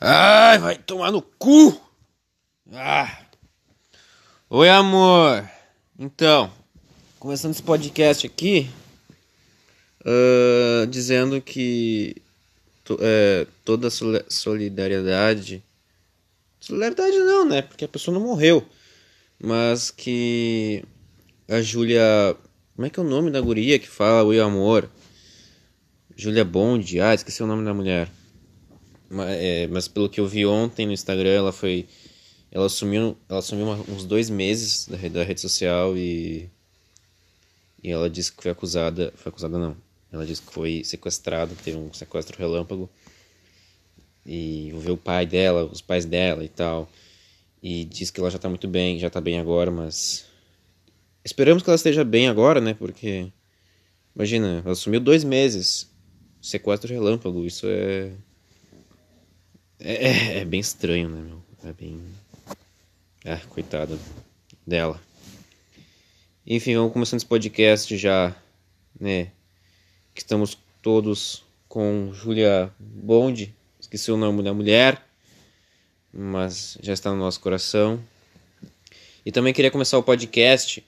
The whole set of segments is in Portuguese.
Ai, vai tomar no cu! Ah. Oi, amor. Então, começando esse podcast aqui, uh, dizendo que to, é, toda solidariedade. Solidariedade não, né? Porque a pessoa não morreu. Mas que a Júlia. Como é que é o nome da guria que fala Oi, amor? Júlia Bond. Ah, esqueci o nome da mulher. Mas, é, mas pelo que eu vi ontem no Instagram, ela foi. Ela assumiu, ela assumiu uma, uns dois meses da, da rede social e. E ela disse que foi acusada. Foi acusada não. Ela disse que foi sequestrada, teve um sequestro relâmpago. E envolveu o pai dela, os pais dela e tal. E disse que ela já tá muito bem, já tá bem agora, mas. Esperamos que ela esteja bem agora, né? Porque. Imagina, ela assumiu dois meses. Sequestro relâmpago, isso é é, é, é, bem estranho, né, meu? É bem. Ah, coitada dela. Enfim, vamos começando esse podcast já, né? Que estamos todos com Julia Bond. Esqueci o nome da mulher, mas já está no nosso coração. E também queria começar o podcast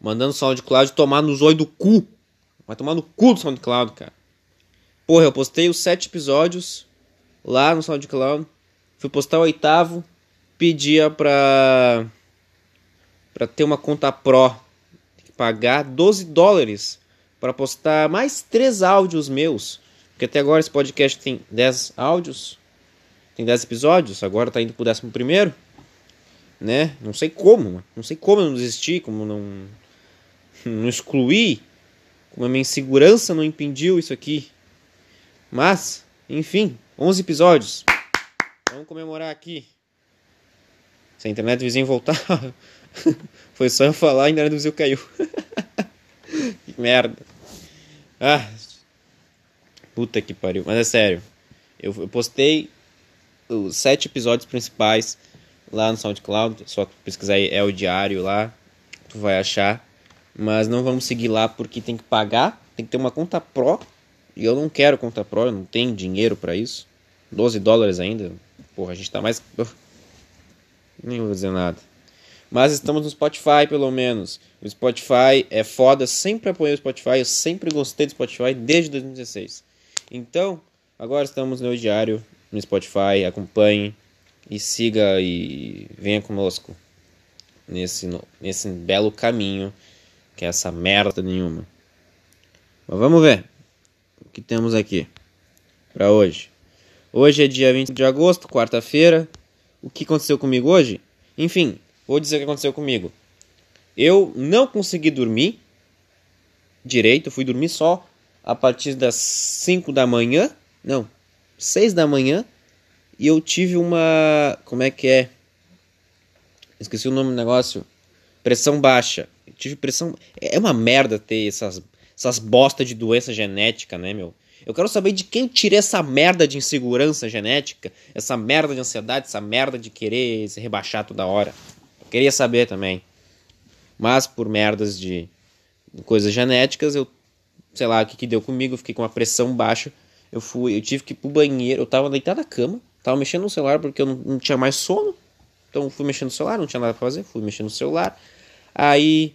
mandando o SoundCloud tomar no zóio do cu. Vai tomar no cu do SoundCloud, cara. Porra, eu postei os sete episódios lá no SoundCloud. Fui postar o oitavo, pedia pra, pra ter uma conta Pro. Tem que pagar 12 dólares para postar mais três áudios meus. Porque até agora esse podcast tem 10 áudios, tem 10 episódios, agora tá indo pro décimo primeiro. Né? Não sei como, não sei como eu não desisti, como não, não excluí, como a minha insegurança não impediu isso aqui. Mas, enfim, 11 episódios. Vamos comemorar aqui. Se a internet do vizinho voltar. Foi só eu falar e a internet do vizinho caiu. que merda. Ah. Puta que pariu. Mas é sério. Eu, eu postei os sete episódios principais lá no SoundCloud. Só pesquisar aí é o diário lá. Tu vai achar. Mas não vamos seguir lá porque tem que pagar. Tem que ter uma conta Pro e eu não quero conta Pro, eu não tenho dinheiro para isso. 12 dólares ainda. Porra, a gente tá mais. Nem vou dizer nada. Mas estamos no Spotify, pelo menos. O Spotify é foda, sempre apoiei o Spotify, eu sempre gostei do Spotify desde 2016. Então, agora estamos no diário no Spotify, acompanhe e siga e venha conosco nesse, nesse belo caminho que é essa merda nenhuma. Mas vamos ver que temos aqui para hoje. Hoje é dia 20 de agosto, quarta-feira. O que aconteceu comigo hoje? Enfim, vou dizer o que aconteceu comigo. Eu não consegui dormir direito, fui dormir só a partir das 5 da manhã, não, 6 da manhã, e eu tive uma, como é que é? Esqueci o nome do negócio. Pressão baixa. Eu tive pressão, é uma merda ter essas essas bosta de doença genética, né, meu? Eu quero saber de quem tira essa merda de insegurança genética, essa merda de ansiedade, essa merda de querer se rebaixar toda hora. Eu queria saber também. Mas por merdas de coisas genéticas, eu sei lá o que, que deu comigo, fiquei com uma pressão baixa. Eu fui, eu tive que ir pro banheiro, eu tava deitado na cama, tava mexendo no celular porque eu não, não tinha mais sono. Então fui mexendo no celular, não tinha nada pra fazer, fui mexendo no celular. Aí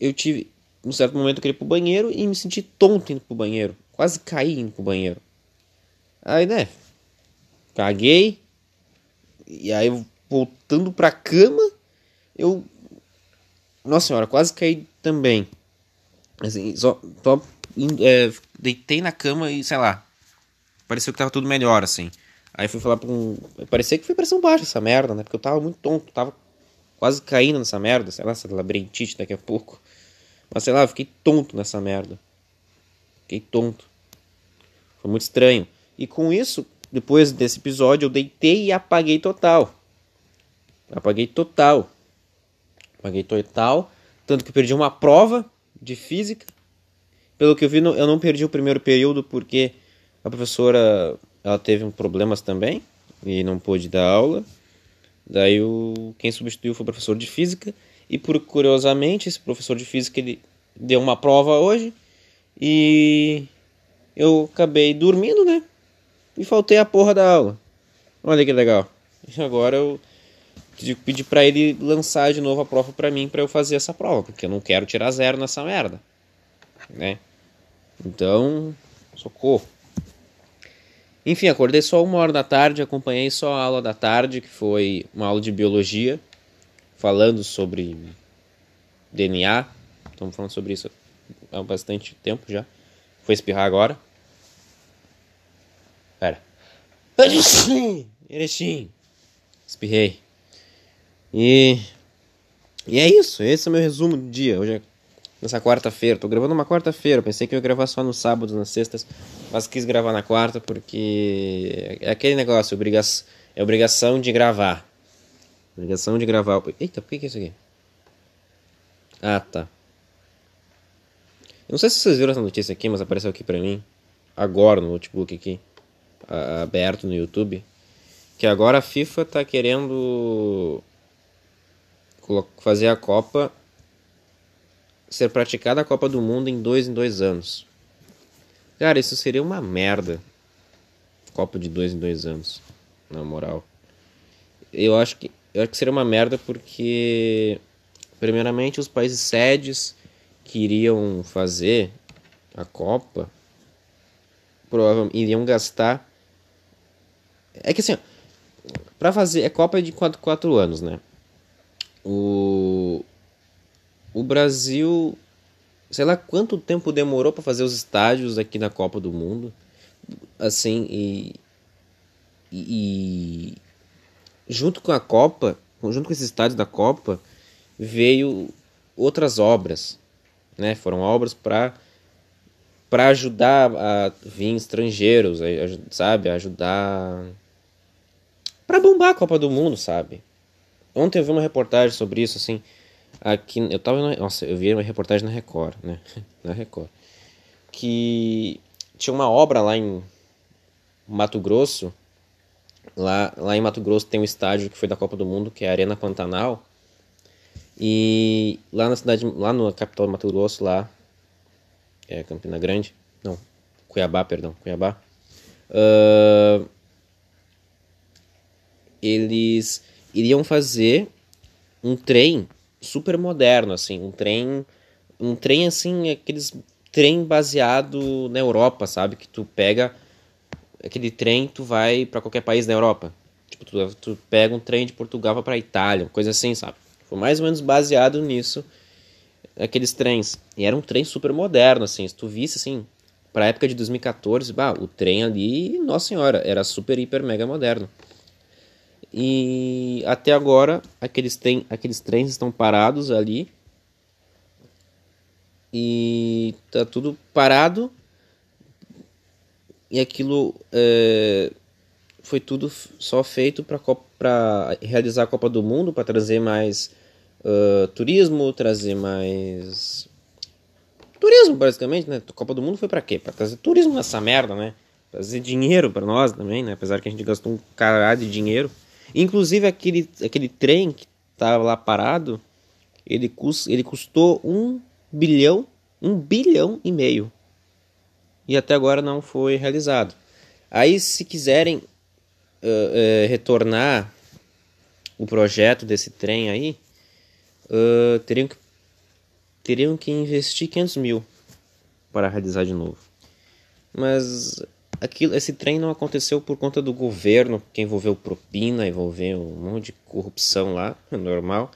eu tive num certo momento eu queria ir pro banheiro e me senti tonto indo pro banheiro. Quase caí pro banheiro. Aí, né? Caguei. E aí, voltando pra cama, eu. Nossa senhora, quase caí também. Assim, só. só é, deitei na cama e, sei lá. Pareceu que tava tudo melhor, assim. Aí fui falar pra um. Parecia que foi pressão baixa essa merda, né? Porque eu tava muito tonto, tava quase caindo nessa merda, sei lá, essa labirintite daqui a pouco. Mas sei lá, eu fiquei tonto nessa merda. Fiquei tonto. Foi muito estranho. E com isso, depois desse episódio, eu deitei e apaguei total. Apaguei total. Apaguei total. Tanto que perdi uma prova de física. Pelo que eu vi, eu não perdi o primeiro período porque a professora ela teve problemas também e não pôde dar aula. Daí o, quem substituiu foi o professor de física. E por curiosamente, esse professor de física ele deu uma prova hoje e eu acabei dormindo, né? E faltei a porra da aula. Olha que legal. E agora eu pedi para ele lançar de novo a prova para mim para eu fazer essa prova, porque eu não quero tirar zero nessa merda, né? Então, socorro. Enfim, acordei só uma hora da tarde, acompanhei só a aula da tarde, que foi uma aula de biologia, falando sobre DNA. Estamos falando sobre isso há bastante tempo já. Foi espirrar agora. Pera. Erechim. Espirrei. E. E é isso. Esse é o meu resumo do dia. Hoje é nessa quarta-feira. Tô gravando uma quarta-feira. Pensei que eu ia gravar só no sábado, nas sextas. Mas quis gravar na quarta porque. É aquele negócio. Obriga... É obrigação de gravar. Obrigação de gravar. Eita, por que, que é isso aqui? Ah, tá. Eu não sei se vocês viram essa notícia aqui, mas apareceu aqui pra mim. Agora no notebook aqui. Aberto no YouTube. Que agora a FIFA tá querendo fazer a Copa ser praticada a Copa do Mundo em dois em dois anos. Cara, isso seria uma merda. Copa de dois em dois anos, na moral. Eu acho que eu acho que seria uma merda porque primeiramente os países sedes que iriam fazer a Copa provavelmente iriam gastar é que assim, para fazer é Copa de 4 quatro anos, né? O, o Brasil, sei lá quanto tempo demorou para fazer os estádios aqui na Copa do Mundo. Assim, e, e, junto com a Copa, junto com esses estádios da Copa, veio outras obras, né? Foram obras para para ajudar a vir estrangeiros, sabe, ajudar para bombar a Copa do Mundo, sabe? Ontem eu vi uma reportagem sobre isso, assim. Aqui, eu tava. Na, nossa, eu vi uma reportagem na Record, né? na Record. Que tinha uma obra lá em Mato Grosso. Lá, lá em Mato Grosso tem um estádio que foi da Copa do Mundo, que é a Arena Pantanal. E lá na cidade, lá na capital do Mato Grosso, lá, é Campina Grande, não, Cuiabá, perdão, Cuiabá. Uh, eles iriam fazer um trem super moderno, assim, um trem, um trem assim, aqueles trem baseado na Europa, sabe? Que tu pega aquele trem, tu vai para qualquer país da Europa. Tipo, tu, tu pega um trem de Portugal para Itália, coisa assim, sabe? Foi mais ou menos baseado nisso, aqueles trens. E era um trem super moderno, assim, se tu visse, assim, pra época de 2014, bah, o trem ali, nossa senhora, era super, hiper, mega moderno. E até agora aqueles, tem, aqueles trens estão parados ali. E tá tudo parado. E aquilo é, foi tudo só feito para realizar a Copa do Mundo, para trazer mais uh, turismo, trazer mais. Turismo, basicamente, né? A Copa do Mundo foi para quê? Para trazer turismo nessa merda, né? Trazer dinheiro para nós também, né? Apesar que a gente gastou um caralho de dinheiro. Inclusive aquele, aquele trem que estava lá parado, ele, cust, ele custou um bilhão, um bilhão e meio. E até agora não foi realizado. Aí se quiserem uh, retornar o projeto desse trem aí, uh, teriam, que, teriam que investir 500 mil para realizar de novo. Mas aquilo, esse trem não aconteceu por conta do governo, que envolveu propina, envolveu um monte de corrupção lá, normal.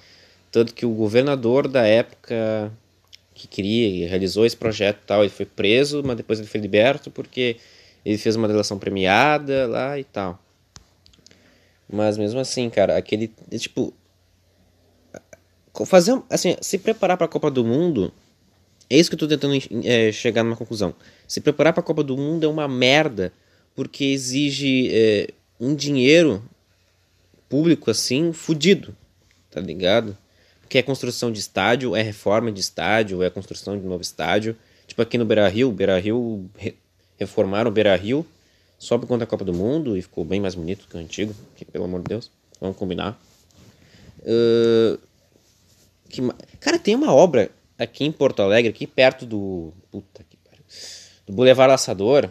Tanto que o governador da época que queria e realizou esse projeto tal, ele foi preso, mas depois ele foi liberto porque ele fez uma delação premiada lá e tal. Mas mesmo assim, cara, aquele tipo fazer assim, se preparar para a Copa do Mundo é isso que eu tô tentando é, chegar numa conclusão. Se preparar para a Copa do Mundo é uma merda, porque exige é, um dinheiro público assim, fudido, tá ligado? Que é construção de estádio, é reforma de estádio, é construção de novo estádio. Tipo aqui no Beira Rio, Beira Rio re reformaram o Beira Rio só por conta da Copa do Mundo e ficou bem mais bonito que o antigo, que, pelo amor de Deus, vamos combinar. Uh, que, cara, tem uma obra aqui em Porto Alegre, aqui perto do. Puta que pariu. Do Boulevard Laçador.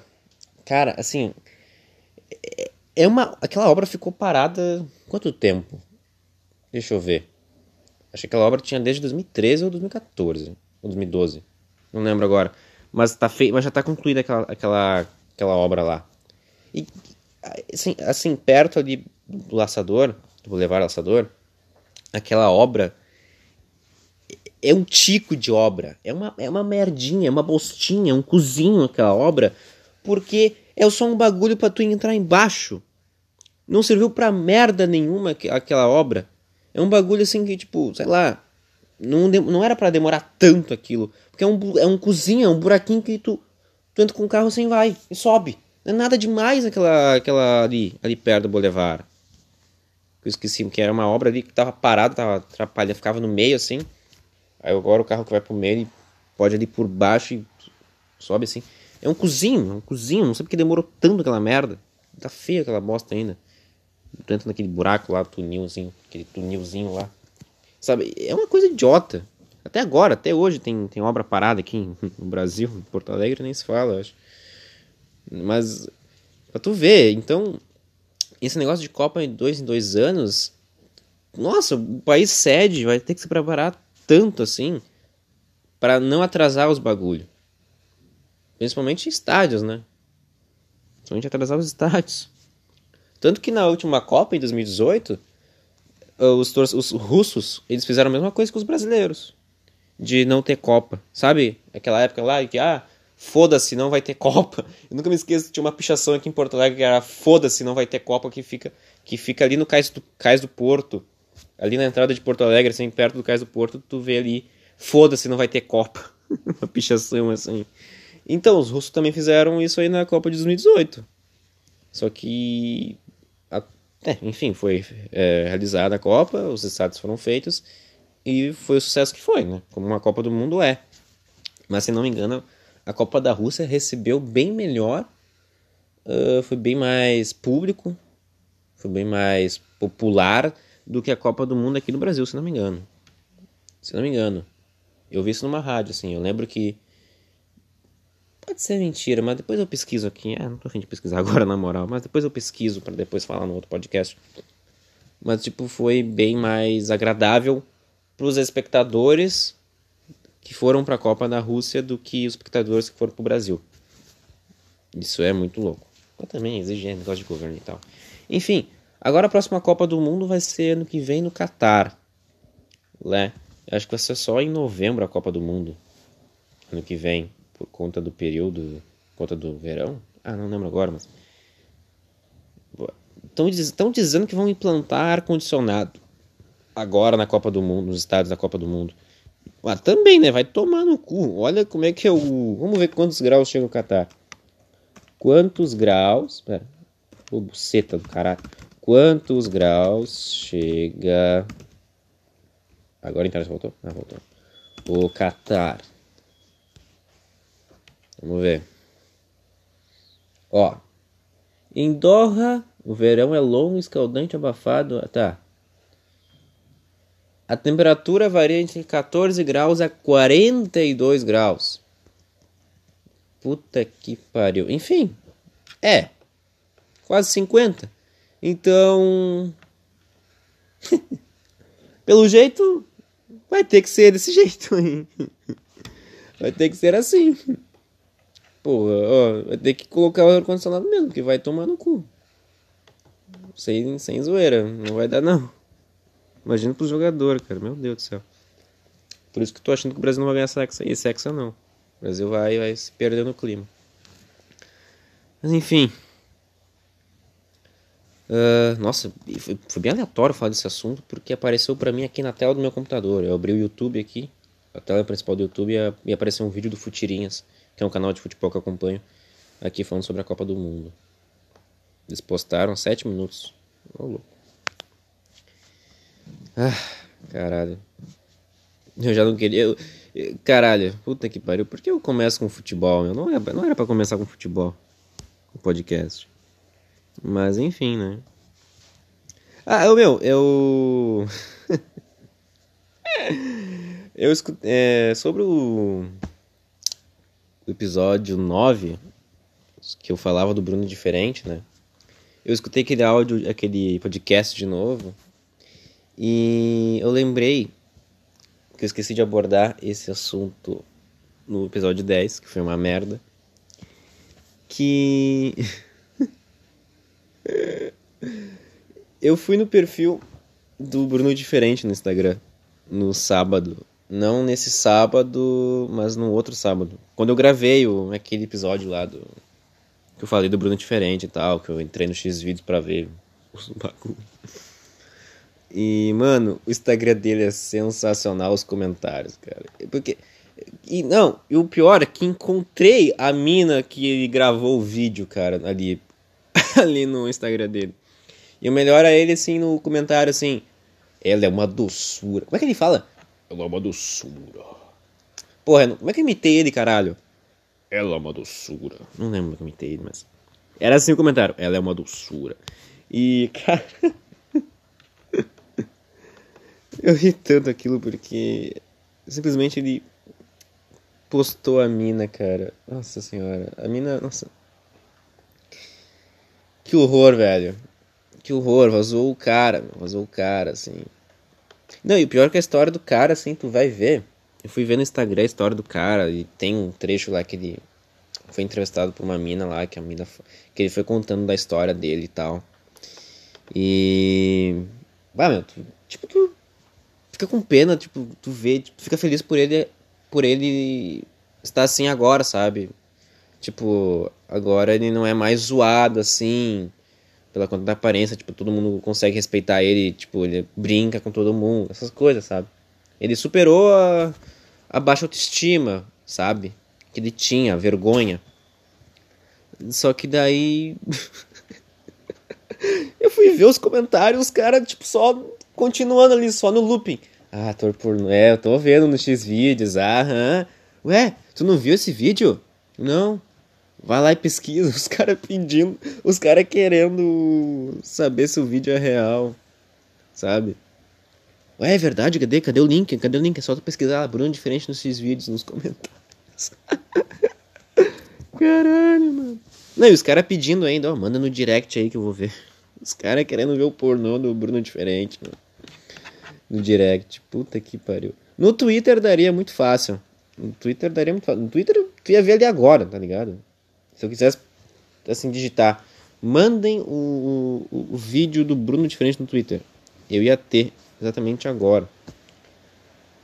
Cara, assim. É, é uma. Aquela obra ficou parada. Quanto tempo? Deixa eu ver. Acho que aquela obra tinha desde 2013 ou 2014. Ou 2012. Não lembro agora. Mas, tá fei... Mas já está concluída aquela, aquela, aquela obra lá. E assim, assim, perto ali do laçador, do Boulevard Laçador, aquela obra é um tico de obra. É uma, é uma merdinha, é uma bostinha, um cozinho aquela obra, porque é só um bagulho para tu entrar embaixo. Não serviu pra merda nenhuma aquela obra. É um bagulho assim que, tipo, sei lá, não, não era para demorar tanto aquilo. Porque é um, é um cozinha, é um buraquinho que tu, tu entra com o carro assim vai e sobe. Não é nada demais aquela, aquela ali, ali perto do Boulevard. Eu esqueci, que era uma obra ali que tava parada, tava atrapalhando, ficava no meio assim. Aí agora o carro que vai pro meio, ele pode ali por baixo e sobe assim. É um cozinho, é um cozinho, não sei porque demorou tanto aquela merda. Tá feia aquela bosta ainda. Entra naquele buraco lá, tunilzinho, aquele tunilzinho lá. Sabe, é uma coisa idiota. Até agora, até hoje tem, tem obra parada aqui no Brasil, em Porto Alegre nem se fala, acho. Mas, pra tu ver, então, esse negócio de Copa em dois em dois anos, nossa, o país cede, vai ter que se preparar tanto assim para não atrasar os bagulho. Principalmente estádios, né? Principalmente atrasar os estádios. Tanto que na última Copa, em 2018, os, os russos, eles fizeram a mesma coisa que os brasileiros. De não ter Copa. Sabe? Aquela época lá que, ah, foda-se, não vai ter Copa. Eu nunca me esqueço, tinha uma pichação aqui em Porto Alegre que era foda-se, não vai ter Copa, que fica, que fica ali no cais do, cais do Porto ali na entrada de Porto Alegre, assim, perto do Cais do Porto, tu vê ali, foda-se, não vai ter Copa. Uma pichação assim. Então, os russos também fizeram isso aí na Copa de 2018. Só que. A, é, enfim, foi é, realizada a Copa, os estados foram feitos e foi o sucesso que foi, né? Como uma Copa do Mundo é. Mas se não me engano, a Copa da Rússia recebeu bem melhor, uh, foi bem mais público, foi bem mais popular do que a Copa do Mundo aqui no Brasil, se não me engano. Se não me engano. Eu vi isso numa rádio, assim. Eu lembro que. Pode ser mentira, mas depois eu pesquiso aqui. É, não tô afim de pesquisar agora, na moral. Mas depois eu pesquiso para depois falar no outro podcast. Mas, tipo, foi bem mais agradável pros espectadores que foram para a Copa da Rússia do que os espectadores que foram pro Brasil. Isso é muito louco. Eu também exige negócio de governo e tal. Enfim, Agora a próxima Copa do Mundo vai ser ano que vem no Catar. Né? Acho que vai ser só em novembro a Copa do Mundo. Ano que vem. Por conta do período. Por conta do verão. Ah, não lembro agora, mas. Estão dizendo que vão implantar ar-condicionado. Agora na Copa do Mundo, nos estados da Copa do Mundo. Ah, também, né? Vai tomar no cu. Olha como é que é o. Vamos ver quantos graus chega no Catar. Quantos graus. Pera. Ô, buceta do caralho quantos graus chega. Agora a internet voltou? Ah, voltou. O Catar. Vamos ver. Ó. Em Doha, o verão é longo, escaldante, abafado. Tá. A temperatura varia entre 14 graus a 42 graus. Puta que pariu. Enfim. É. Quase 50. Então. Pelo jeito, vai ter que ser desse jeito. vai ter que ser assim. Porra, ó, vai ter que colocar o ar-condicionado mesmo, que vai tomar no cu. Sem, sem zoeira, não vai dar não. Imagina pro jogador, cara, meu Deus do céu. Por isso que tô achando que o Brasil não vai ganhar sexo aí, sexo não. O Brasil vai, vai se perder no clima. Mas enfim. Uh, nossa, foi, foi, bem aleatório falar desse assunto porque apareceu para mim aqui na tela do meu computador. Eu abri o YouTube aqui, a tela principal do YouTube, e, apareceu um vídeo do Futirinhas, que é um canal de futebol que eu acompanho, aqui falando sobre a Copa do Mundo. Eles postaram 7 minutos. Ô, louco. Ah, caralho. Eu já não queria. Eu, caralho, puta que pariu. Por que eu começo com futebol? Eu não era, não era pra começar com futebol. O podcast. Mas enfim, né? Ah, eu, meu, eu. eu escutei. É, sobre o... o episódio 9, que eu falava do Bruno diferente, né? eu escutei aquele áudio, aquele podcast de novo. E eu lembrei que eu esqueci de abordar esse assunto no episódio 10, que foi uma merda. Que. eu fui no perfil do Bruno Diferente no Instagram, no sábado. Não nesse sábado, mas no outro sábado. Quando eu gravei o, aquele episódio lá do. Que eu falei do Bruno Diferente e tal, que eu entrei no X vídeos pra ver os bagulho. E, mano, o Instagram dele é sensacional, os comentários, cara. Porque. E não, e o pior é que encontrei a mina que ele gravou o vídeo, cara, ali. ali no Instagram dele. E o melhor é ele, assim, no comentário, assim. Ela é uma doçura. Como é que ele fala? Ela é uma doçura. Porra, como é que eu imitei ele, caralho? Ela é uma doçura. Não lembro como eu imitei ele, mas. Era assim o comentário. Ela é uma doçura. E, cara. Eu ri tanto aquilo porque. Simplesmente ele postou a mina, cara. Nossa senhora. A mina. Nossa. Que horror, velho. Que horror. Vazou o cara. Vazou o cara, assim. Não, e o pior é que a história do cara, assim, tu vai ver. Eu fui ver no Instagram a história do cara e tem um trecho lá que ele foi entrevistado por uma mina lá, que a mina que ele foi contando da história dele e tal. E bah, meu, tu, tipo tu fica com pena, tipo, tu vê, tipo, fica feliz por ele por ele estar assim agora, sabe? Tipo, agora ele não é mais zoado assim, pela conta da aparência, tipo, todo mundo consegue respeitar ele, tipo, ele brinca com todo mundo, essas coisas, sabe? Ele superou a, a baixa autoestima, sabe? Que ele tinha, vergonha. Só que daí. eu fui ver os comentários, os caras, tipo, só continuando ali, só no looping. Ah, ator pornô. É, eu tô vendo no X-Vídeos. Aham. Ué, tu não viu esse vídeo? Não. Vai lá e pesquisa, os caras pedindo, os caras querendo saber se o vídeo é real, sabe? Ué, é verdade, cadê? Cadê o link? Cadê o link? É só tu pesquisar Bruno diferente nos seus vídeos, nos comentários. Caralho, mano. Não, e os caras pedindo ainda, ó, manda no direct aí que eu vou ver. Os caras querendo ver o pornô do Bruno diferente, mano. No direct. Puta que pariu. No Twitter daria muito fácil. No Twitter daria muito fácil. No Twitter tu ia ver ali agora, tá ligado? Se eu quisesse, assim, digitar, mandem o, o, o vídeo do Bruno diferente no Twitter. Eu ia ter exatamente agora.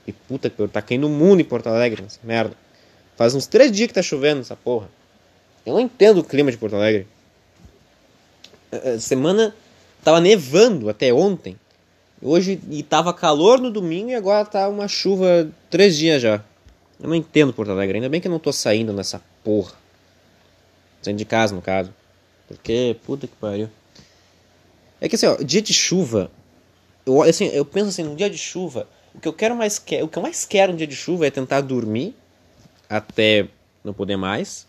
E puta que eu tá caindo o mundo em Porto Alegre, essa merda. Faz uns três dias que tá chovendo essa porra. Eu não entendo o clima de Porto Alegre. Semana tava nevando até ontem. Hoje e tava calor no domingo e agora tá uma chuva três dias já. Eu não entendo Porto Alegre. Ainda bem que eu não tô saindo nessa porra. Saindo de casa, no caso. Porque, puta que pariu. É que assim, ó, dia de chuva. Eu, assim, eu penso assim, num dia de chuva, o que eu quero mais que, o que eu mais quero no dia de chuva é tentar dormir até não poder mais.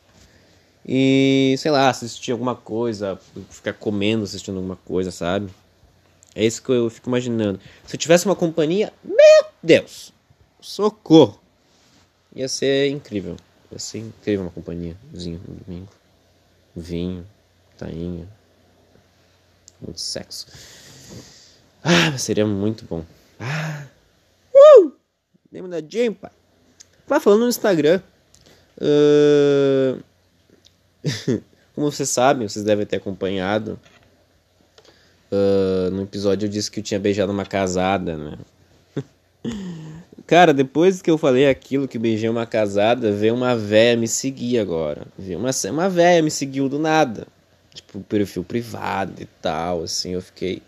E, sei lá, assistir alguma coisa, ficar comendo assistindo alguma coisa, sabe? É isso que eu fico imaginando. Se eu tivesse uma companhia, meu Deus! Socorro! Ia ser incrível. Ia ser incrível uma companhiazinha no domingo vinho, tainha, muito sexo. Ah, seria muito bom. Ah, uh! Lembra da Jane, pai? Vai falando no Instagram. Uh... Como vocês sabem, vocês devem ter acompanhado. Uh, no episódio eu disse que eu tinha beijado uma casada, né? Cara, depois que eu falei aquilo que beijei uma casada, veio uma véia me seguir agora. Veio uma, uma véia me seguiu do nada. Tipo, perfil privado e tal, assim, eu fiquei.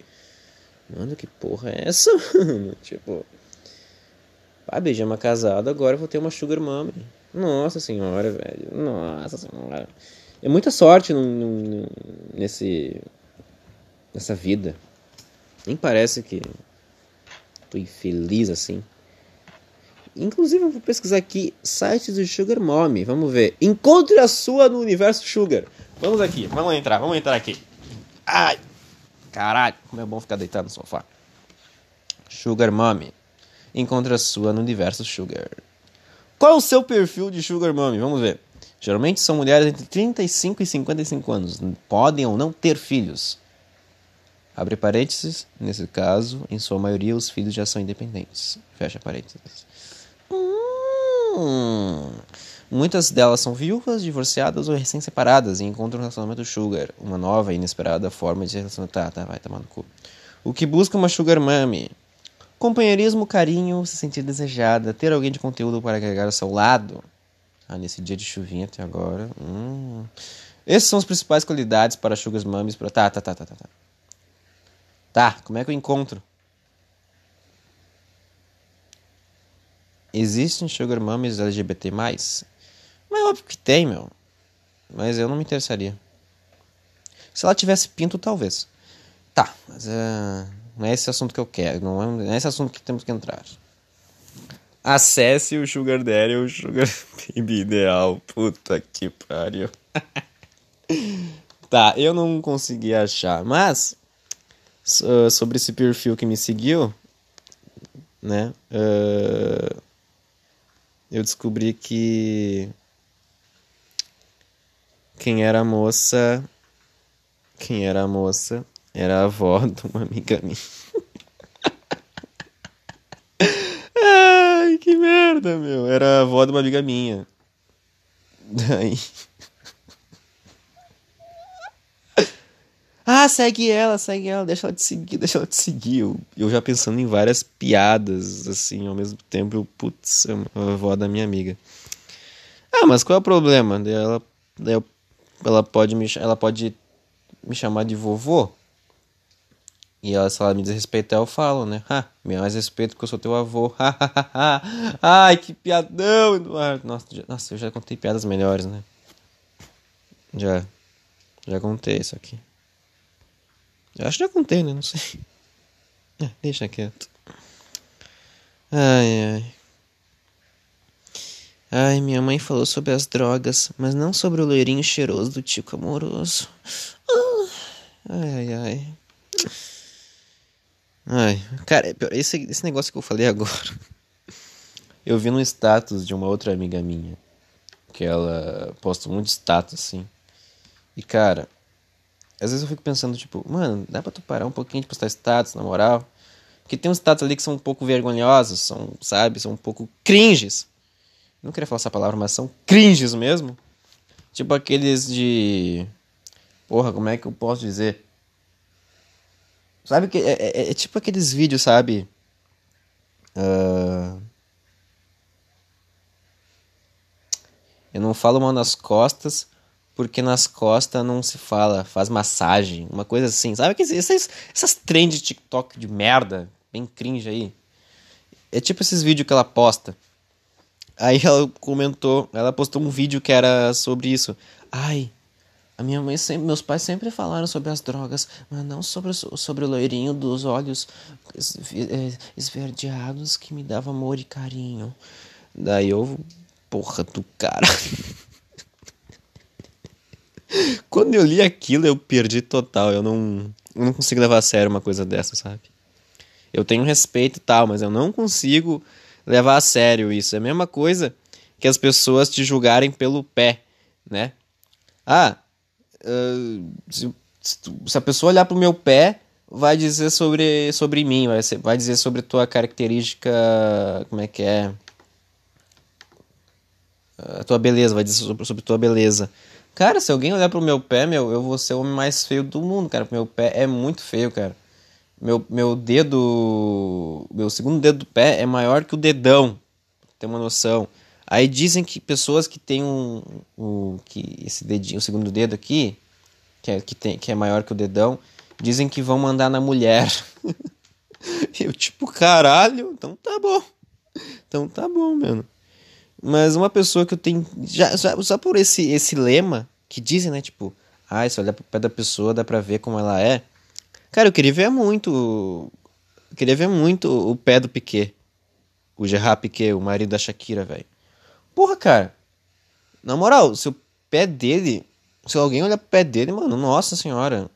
Mano, que porra é essa, mano? Tipo. Ah, beijei uma casada, agora eu vou ter uma sugar mommy. Nossa senhora, velho. Nossa senhora. É muita sorte no, no, nesse. Nessa vida. Nem parece que. tô infeliz assim. Inclusive, eu vou pesquisar aqui sites do Sugar Mommy. Vamos ver. Encontre a sua no universo Sugar. Vamos aqui, vamos entrar, vamos entrar aqui. Ai, caralho, como é bom ficar deitado no sofá. Sugar Mommy. Encontre a sua no universo Sugar. Qual é o seu perfil de Sugar Mommy? Vamos ver. Geralmente são mulheres entre 35 e 55 anos. Podem ou não ter filhos. Abre parênteses, nesse caso, em sua maioria, os filhos já são independentes. Fecha parênteses. Hum. Muitas delas são viúvas, divorciadas ou recém-separadas e encontram um relacionamento sugar, uma nova e inesperada forma de relacionamento. Tá, tá, vai tomar no cu. O que busca uma sugar mommy? Companheirismo, carinho, se sentir desejada, ter alguém de conteúdo para agregar ao seu lado. Ah, nesse dia de chuvinha até agora. Hum. Essas são as principais qualidades para sugar mummies. Pra... Tá, tá, tá, tá, tá, tá. Tá, como é que eu encontro? Existem sugar mummies LGBT+. Mas é óbvio que tem, meu. Mas eu não me interessaria. Se ela tivesse pinto, talvez. Tá, mas é, não é esse assunto que eu quero. Não é, não é esse assunto que temos que entrar. Acesse o Sugar Daddy o Sugar Baby ideal. Puta que pariu. tá, eu não consegui achar. Mas, sobre esse perfil que me seguiu, né? Uh, eu descobri que quem era a moça. Quem era a moça era a avó de uma amiga minha. Ai, que merda, meu. Era a avó de uma amiga minha. Daí. Ah, segue ela, segue ela, deixa ela te seguir, deixa ela te seguir. Eu, eu já pensando em várias piadas, assim, ao mesmo tempo, eu, putz, é a avó da minha amiga. Ah, mas qual é o problema? Ela, ela, pode, me, ela pode me chamar de vovô? E ela, se ela me desrespeitar, eu falo, né? Ah, mais respeito porque eu sou teu avô. Ai, que piadão, Eduardo. Nossa, já, nossa, eu já contei piadas melhores, né? Já. Já contei isso aqui. Eu acho que já contei, né? Não sei. É, deixa quieto. Ai, ai. Ai, minha mãe falou sobre as drogas, mas não sobre o loirinho cheiroso do Tico amoroso. Ah, ai, ai, ai. Ai, cara, esse, esse negócio que eu falei agora. Eu vi no status de uma outra amiga minha. Que ela posta de status assim. E cara, às vezes eu fico pensando, tipo, mano, dá pra tu parar um pouquinho de postar status, na moral? Porque tem uns status ali que são um pouco vergonhosos, são, sabe, são um pouco cringes. Não queria falar essa palavra, mas são cringes mesmo. Tipo aqueles de. Porra, como é que eu posso dizer? Sabe que é, é, é tipo aqueles vídeos, sabe? Uh... Eu não falo mal nas costas, porque nas costas não se fala, faz massagem, uma coisa assim. Sabe que essas, essas trends de TikTok de merda, bem cringe aí. É tipo esses vídeos que ela posta. Aí ela comentou, ela postou um vídeo que era sobre isso. Ai, a minha mãe sempre, meus pais sempre falaram sobre as drogas, mas não sobre, sobre o loirinho dos olhos é, esverdeados que me dava amor e carinho. Daí eu, porra do cara. Quando eu li aquilo, eu perdi total. Eu não, eu não consigo levar a sério uma coisa dessa, sabe? Eu tenho respeito e tal, mas eu não consigo levar a sério isso. É a mesma coisa que as pessoas te julgarem pelo pé, né? Ah, uh, se, se, a pessoa olhar pro meu pé, vai dizer sobre, sobre mim, vai, ser, vai dizer sobre tua característica. Como é que é? A tua beleza, vai dizer sobre, sobre tua beleza. Cara, se alguém olhar pro meu pé, meu, eu vou ser o homem mais feio do mundo, cara. Meu pé é muito feio, cara. Meu, meu dedo. Meu segundo dedo do pé é maior que o dedão. Tem uma noção. Aí dizem que pessoas que têm um, um. que esse dedinho, o segundo dedo aqui, que é, que, tem, que é maior que o dedão, dizem que vão mandar na mulher. eu, tipo, caralho, então tá bom. Então tá bom, mano. Mas uma pessoa que eu tenho. Já, já, só por esse, esse lema que dizem, né? Tipo, ah, se olhar pro pé da pessoa dá pra ver como ela é. Cara, eu queria ver muito. Queria ver muito o pé do Piquet. O Gerard Piquet, o marido da Shakira, velho. Porra, cara. Na moral, se o pé dele. Se alguém olhar pro pé dele, mano, nossa senhora.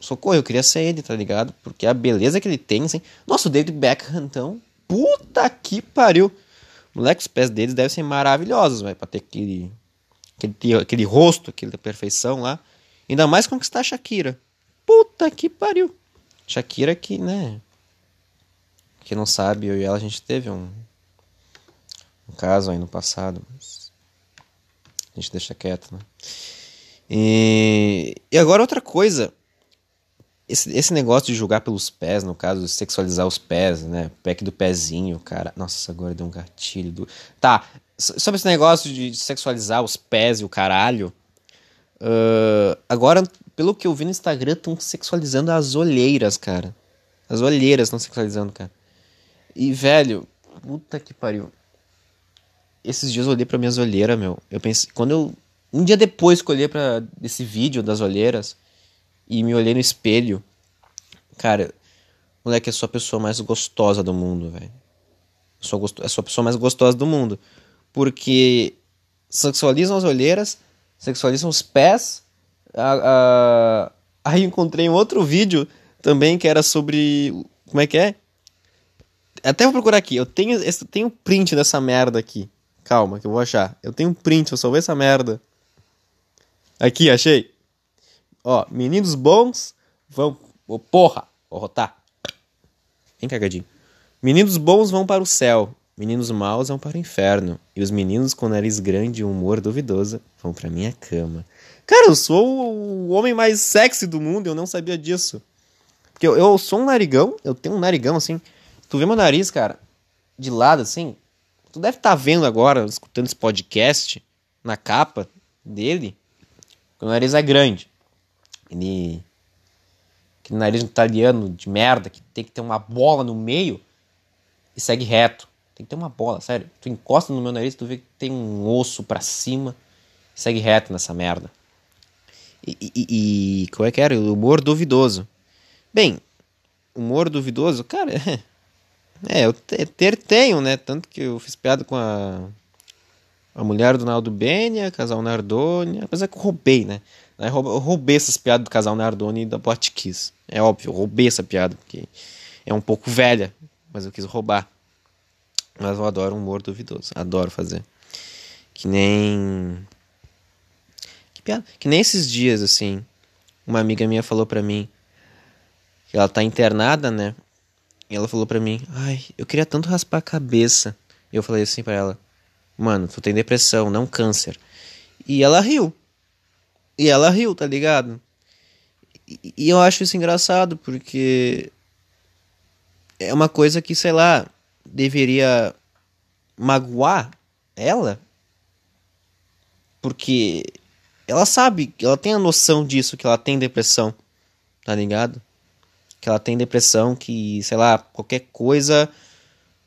Socorro, eu queria ser ele, tá ligado? Porque a beleza que ele tem, assim. Nossa, o David Beckham, então. Puta que pariu. Moleque, os pés deles devem ser maravilhosos, vai, pra ter aquele, aquele, aquele rosto, aquela perfeição lá. Ainda mais conquistar a Shakira. Puta que pariu. Shakira que, né? Quem não sabe, eu e ela a gente teve um, um caso aí no passado. Mas a gente deixa quieto, né? E, e agora outra coisa. Esse, esse negócio de julgar pelos pés, no caso, sexualizar os pés, né? Pack do pezinho, cara. Nossa, agora deu um gatilho. Do... Tá, sobre esse negócio de sexualizar os pés e o caralho. Uh, agora, pelo que eu vi no Instagram, estão sexualizando as olheiras, cara. As olheiras estão sexualizando, cara. E, velho, puta que pariu. Esses dias eu olhei pra minhas olheiras, meu. Eu pensei, quando eu. Um dia depois que eu olhei pra esse vídeo das olheiras e me olhei no espelho, cara, moleque, é só a pessoa mais gostosa do mundo, velho. É só a pessoa mais gostosa do mundo. Porque sexualizam as olheiras, sexualizam os pés a, a... Aí encontrei um outro vídeo também que era sobre. Como é que é? Até vou procurar aqui. Eu tenho, eu tenho print dessa merda aqui. Calma, que eu vou achar. Eu tenho um print, eu só ver essa merda. Aqui, achei. Ó, meninos bons vão. Oh, porra! Vou rotar. Vem cagadinho. Meninos bons vão para o céu. Meninos maus vão para o inferno. E os meninos com nariz grande e humor duvidoso vão para minha cama. Cara, eu sou o homem mais sexy do mundo, eu não sabia disso. Porque eu, eu sou um narigão, eu tenho um narigão assim. Tu vê meu nariz, cara, de lado assim. Tu deve estar tá vendo agora, escutando esse podcast, na capa dele. O nariz é grande. Ele. Aquele nariz italiano de merda que tem que ter uma bola no meio e segue reto. Tem que ter uma bola, sério. Tu encosta no meu nariz, tu vê que tem um osso pra cima e segue reto nessa merda. E, e, e como é que era? Humor duvidoso. Bem, humor duvidoso, cara, é, eu ter tenho, né? Tanto que eu fiz piada com a, a mulher do Naldo Benia, casal Nardoni, apesar que eu roubei, né? Eu roubei essas piadas do casal Nardoni e da Botkiss. É óbvio, eu roubei essa piada, porque é um pouco velha, mas eu quis roubar. Mas eu adoro humor duvidoso, adoro fazer. Que nem que piada. Que nem esses dias, assim, uma amiga minha falou pra mim que ela tá internada, né? E ela falou pra mim, ai, eu queria tanto raspar a cabeça. E eu falei assim pra ela, mano, tu tem depressão, não câncer. E ela riu. E ela riu, tá ligado? E, e eu acho isso engraçado, porque é uma coisa que, sei lá, deveria magoar ela. Porque ela sabe, ela tem a noção disso, que ela tem depressão, tá ligado? Que ela tem depressão, que, sei lá, qualquer coisa,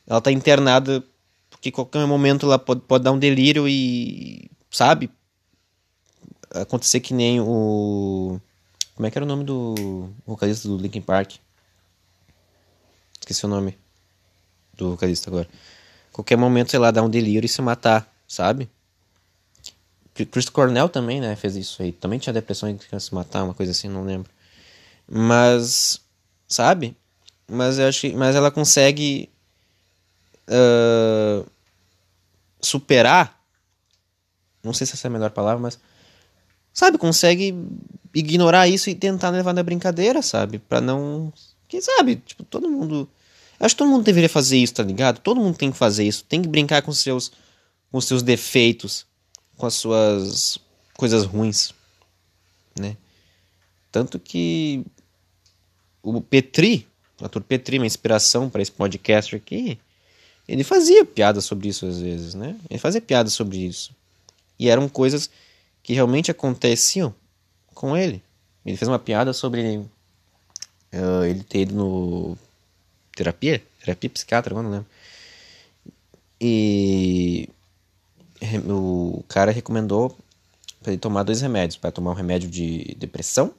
ela tá internada, porque qualquer momento ela pode, pode dar um delírio e, sabe? Acontecer que nem o. Como é que era o nome do vocalista do Linkin Park? Esqueci o nome do vocalista agora. Qualquer momento, sei lá, dar um delírio e se matar, sabe? Chris Cornell também, né, fez isso aí. Também tinha depressão e queria se matar, uma coisa assim, não lembro. Mas, sabe? Mas eu acho que, mas ela consegue uh, superar. Não sei se essa é a melhor palavra, mas sabe, consegue ignorar isso e tentar levar na brincadeira, sabe? Para não, quem sabe, tipo, todo mundo Acho que todo mundo deveria fazer isso, tá ligado? Todo mundo tem que fazer isso, tem que brincar com seus com seus defeitos, com as suas coisas ruins, né? Tanto que o Petri, o ator Petri, uma inspiração para esse podcast aqui, ele fazia piada sobre isso às vezes, né? Ele fazia piada sobre isso. E eram coisas que realmente aconteciam com ele. Ele fez uma piada sobre uh, ele ter ido no terapia, terapia psiquiatra, não lembro. E o cara recomendou para ele tomar dois remédios, para tomar um remédio de depressão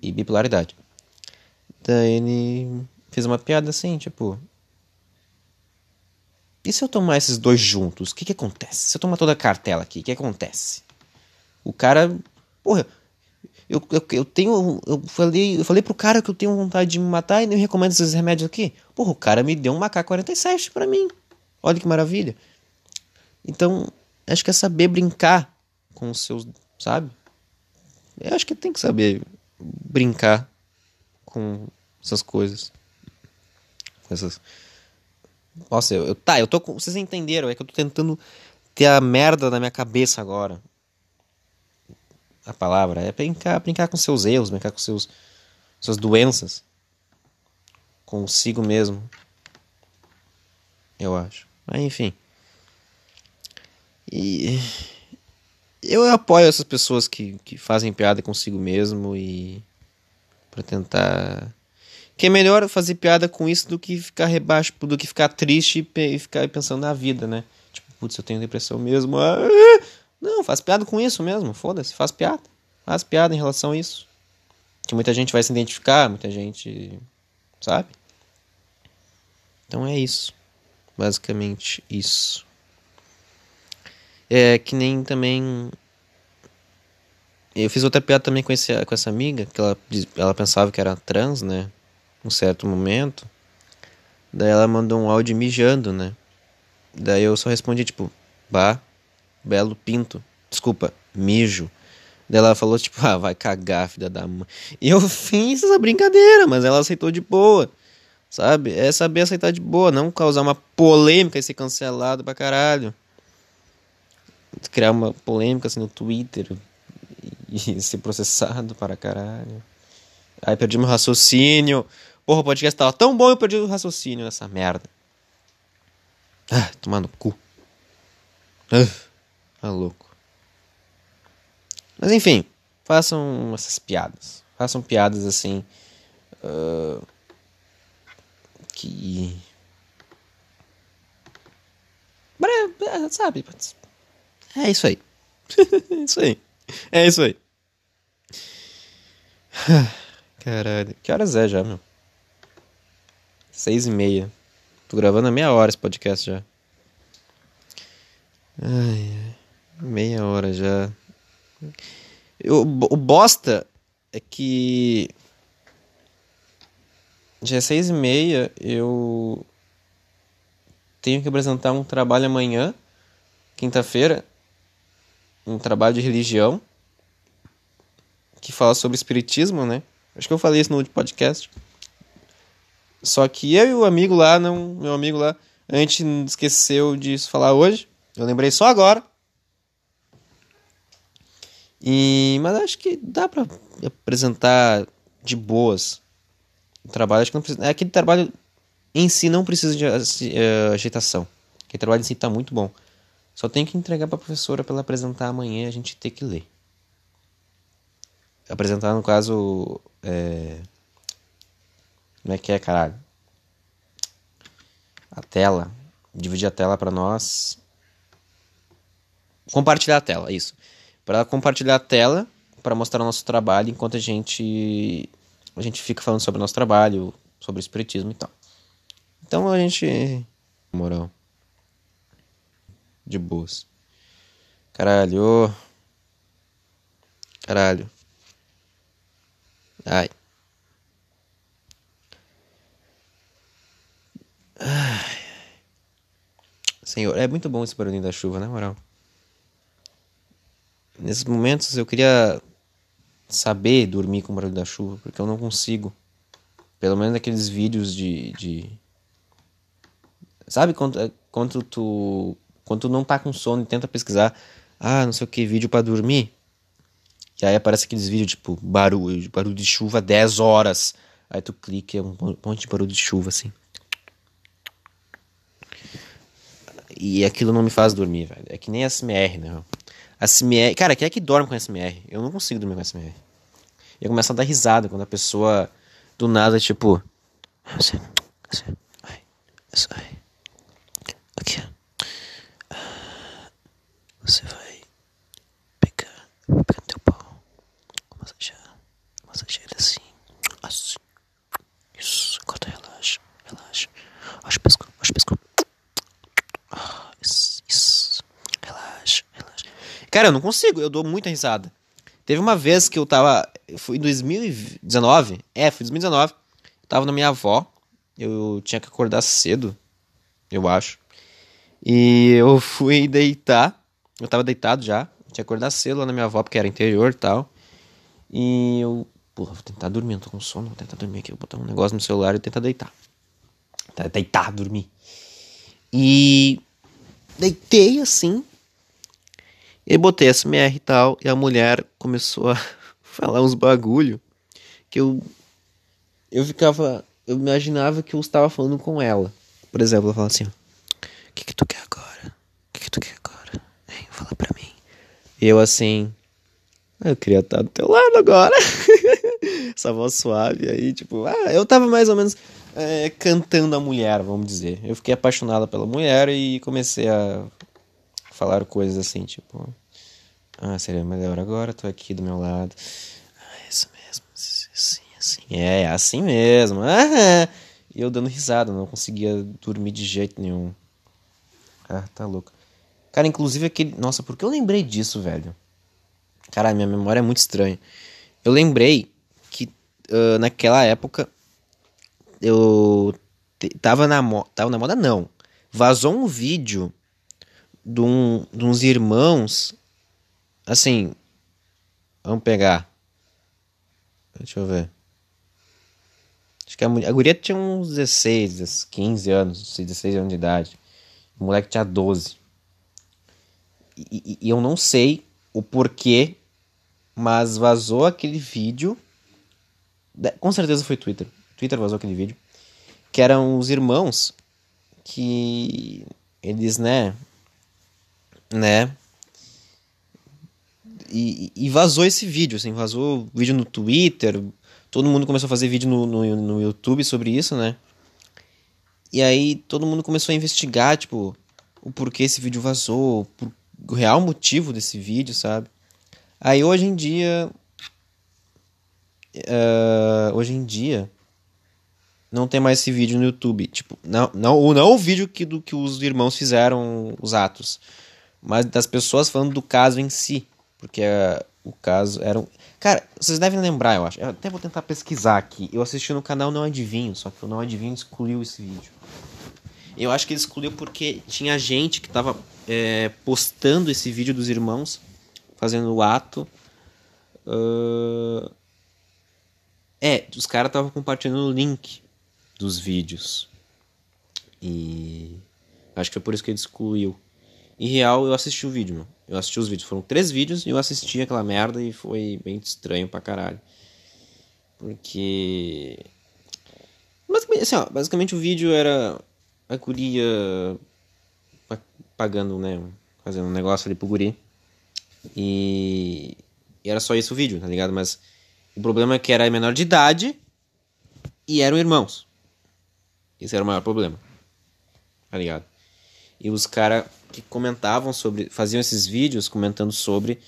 e bipolaridade. Daí ele fez uma piada assim, tipo, e se eu tomar esses dois juntos, o que que acontece? Se eu tomar toda a cartela aqui, o que acontece? O cara, porra, eu, eu, eu tenho, eu falei, eu falei pro cara que eu tenho vontade de me matar e nem recomendo esses remédios aqui. Porra, o cara me deu um AK-47 para mim. Olha que maravilha. Então, acho que é saber brincar com os seus, sabe? Eu acho que tem que saber brincar com essas coisas. Com essas. Nossa, eu, eu, tá, eu tô com. Vocês entenderam? É que eu tô tentando ter a merda na minha cabeça agora. A palavra é brincar, brincar com seus erros, brincar com seus suas doenças consigo mesmo. Eu acho. Mas enfim. E eu apoio essas pessoas que, que fazem piada consigo mesmo e para tentar que é melhor fazer piada com isso do que ficar rebaixo, do que ficar triste e ficar pensando na vida, né? Tipo, putz, eu tenho depressão mesmo. Ah, não, faz piada com isso mesmo, foda-se, faz piada. Faz piada em relação a isso. Que muita gente vai se identificar, muita gente, sabe? Então é isso. Basicamente isso. É que nem também. Eu fiz outra piada também com, esse, com essa amiga, que ela, ela pensava que era trans, né? Um certo momento. Daí ela mandou um áudio mijando, né? Daí eu só respondi, tipo, bah, belo pinto. Desculpa, mijo. Daí ela falou, tipo, ah, vai cagar, filha da mãe. E eu fiz essa brincadeira, mas ela aceitou de boa. Sabe? É saber aceitar de boa, não causar uma polêmica e ser cancelado pra caralho. Criar uma polêmica assim no Twitter e ser processado para caralho. Aí perdi meu raciocínio. Porra, o podcast tava tão bom eu perdi o raciocínio nessa merda. Ah, tomar no cu. Ah, tá louco. Mas enfim, façam essas piadas. Façam piadas assim. Uh, que. Sabe? É isso aí. é isso aí. É isso aí. Caralho. Que horas é já, meu? Seis e meia. Tô gravando há meia hora esse podcast já. Ai, meia hora já. O bosta é que já é seis e meia, eu tenho que apresentar um trabalho amanhã, quinta-feira, um trabalho de religião, que fala sobre espiritismo, né? Acho que eu falei isso no último podcast. Só que eu e o amigo lá, não, meu amigo lá, a gente esqueceu disso falar hoje. Eu lembrei só agora. E mas acho que dá para apresentar de boas trabalho acho que não precisa. É aquele trabalho em si não precisa de uh, agitação. Aquele trabalho em si está muito bom. Só tem que entregar para a professora para ela apresentar amanhã e a gente ter que ler. Apresentar, no caso. É... Como é que é, caralho? A tela. Dividir a tela para nós. Compartilhar a tela, isso. Para compartilhar a tela para mostrar o nosso trabalho enquanto a gente a gente fica falando sobre o nosso trabalho, sobre o espiritismo e tal. Então a gente. Moral. De boas. Caralho. Caralho. Ai. Ai. Senhor, é muito bom esse barulhinho da chuva, na né, moral. Nesses momentos eu queria saber dormir com o barulho da chuva, porque eu não consigo. Pelo menos aqueles vídeos de. de... Sabe quando, é, quando tu. Quando tu não tá com sono e tenta pesquisar, ah, não sei o que, vídeo para dormir. E aí aparece aqueles vídeos tipo barulho, barulho de chuva 10 horas. Aí tu clica e é um monte de barulho de chuva assim. E aquilo não me faz dormir, velho. É que nem SMR, né? SMR. Cara, quem é que dorme com SMR? Eu não consigo dormir com SMR. Eu começo a dar risada quando a pessoa do nada, tipo. Aqui. Você vai pegar. Pegar no teu pau. Massagear. Massagear ele. Assim. Isso. Enquanto relaxa. Relaxa. Acho o pescoço. Acho o pescoço. Ah, isso. Isso. Relaxa. Relaxa. Cara, eu não consigo. Eu dou muita risada. Teve uma vez que eu tava. Foi em 2019. É, foi 2019. Eu tava na minha avó. Eu tinha que acordar cedo, eu acho. E eu fui deitar. Eu tava deitado já. Tinha que acordar cedo lá na minha avó, porque era interior e tal. E eu porra, vou tentar dormir, eu tô com sono, vou tentar dormir aqui, vou botar um negócio no celular e tentar deitar. Deitar, dormir. E deitei assim, e botei SMR e tal, e a mulher começou a falar uns bagulho que eu eu ficava, eu imaginava que eu estava falando com ela. Por exemplo, ela fala assim: "O que que tu quer agora? O que que tu quer agora? Hein, fala pra mim". E eu assim, ah, eu queria estar do teu lado agora. Essa voz suave aí, tipo, ah, eu tava mais ou menos é, cantando a mulher, vamos dizer. Eu fiquei apaixonada pela mulher e comecei a falar coisas assim, tipo, ah, seria melhor agora, tô aqui do meu lado. Ah, isso mesmo, assim, assim, é, é assim mesmo. Ah, e eu dando risada, não conseguia dormir de jeito nenhum. Ah, tá louco. Cara, inclusive aquele. Nossa, por que eu lembrei disso, velho? Cara, minha memória é muito estranha. Eu lembrei que uh, naquela época eu tava na moda. Tava na moda, não. Vazou um vídeo de, um, de uns irmãos. Assim. Vamos pegar. Deixa eu ver. Acho que a, a guria tinha uns 16, 15 anos, 16 anos de idade. O moleque tinha 12. E, e, e eu não sei o porquê, mas vazou aquele vídeo. Com certeza foi Twitter. Twitter vazou aquele vídeo. Que eram os irmãos que eles, né, né? E, e, vazou esse vídeo, assim, vazou vídeo no Twitter, todo mundo começou a fazer vídeo no, no, no YouTube sobre isso, né? E aí todo mundo começou a investigar, tipo, o porquê esse vídeo vazou, o real motivo desse vídeo, sabe? Aí hoje em dia. Uh, hoje em dia. Não tem mais esse vídeo no YouTube. Tipo, não, não, não o vídeo que, do que os irmãos fizeram os atos mas das pessoas falando do caso em si. Porque uh, o caso era um. Cara, vocês devem lembrar, eu acho. Eu até vou tentar pesquisar aqui. Eu assisti no canal Não Adivinho, só que o Não Adivinho excluiu esse vídeo. Eu acho que ele excluiu porque tinha gente que tava é, postando esse vídeo dos irmãos, fazendo o ato. Uh... É, os caras estavam compartilhando o link dos vídeos. E acho que foi por isso que ele excluiu. Em real, eu assisti o vídeo, mano. Eu assisti os vídeos. Foram três vídeos e eu assisti aquela merda e foi bem estranho pra caralho. Porque. Basicamente, assim, ó, basicamente o vídeo era a guria pagando, né? Fazendo um negócio ali pro guri. E... e era só isso o vídeo, tá ligado? Mas o problema é que era menor de idade e eram irmãos. Esse era o maior problema. Tá ligado? E os caras que comentavam sobre, faziam esses vídeos comentando sobre,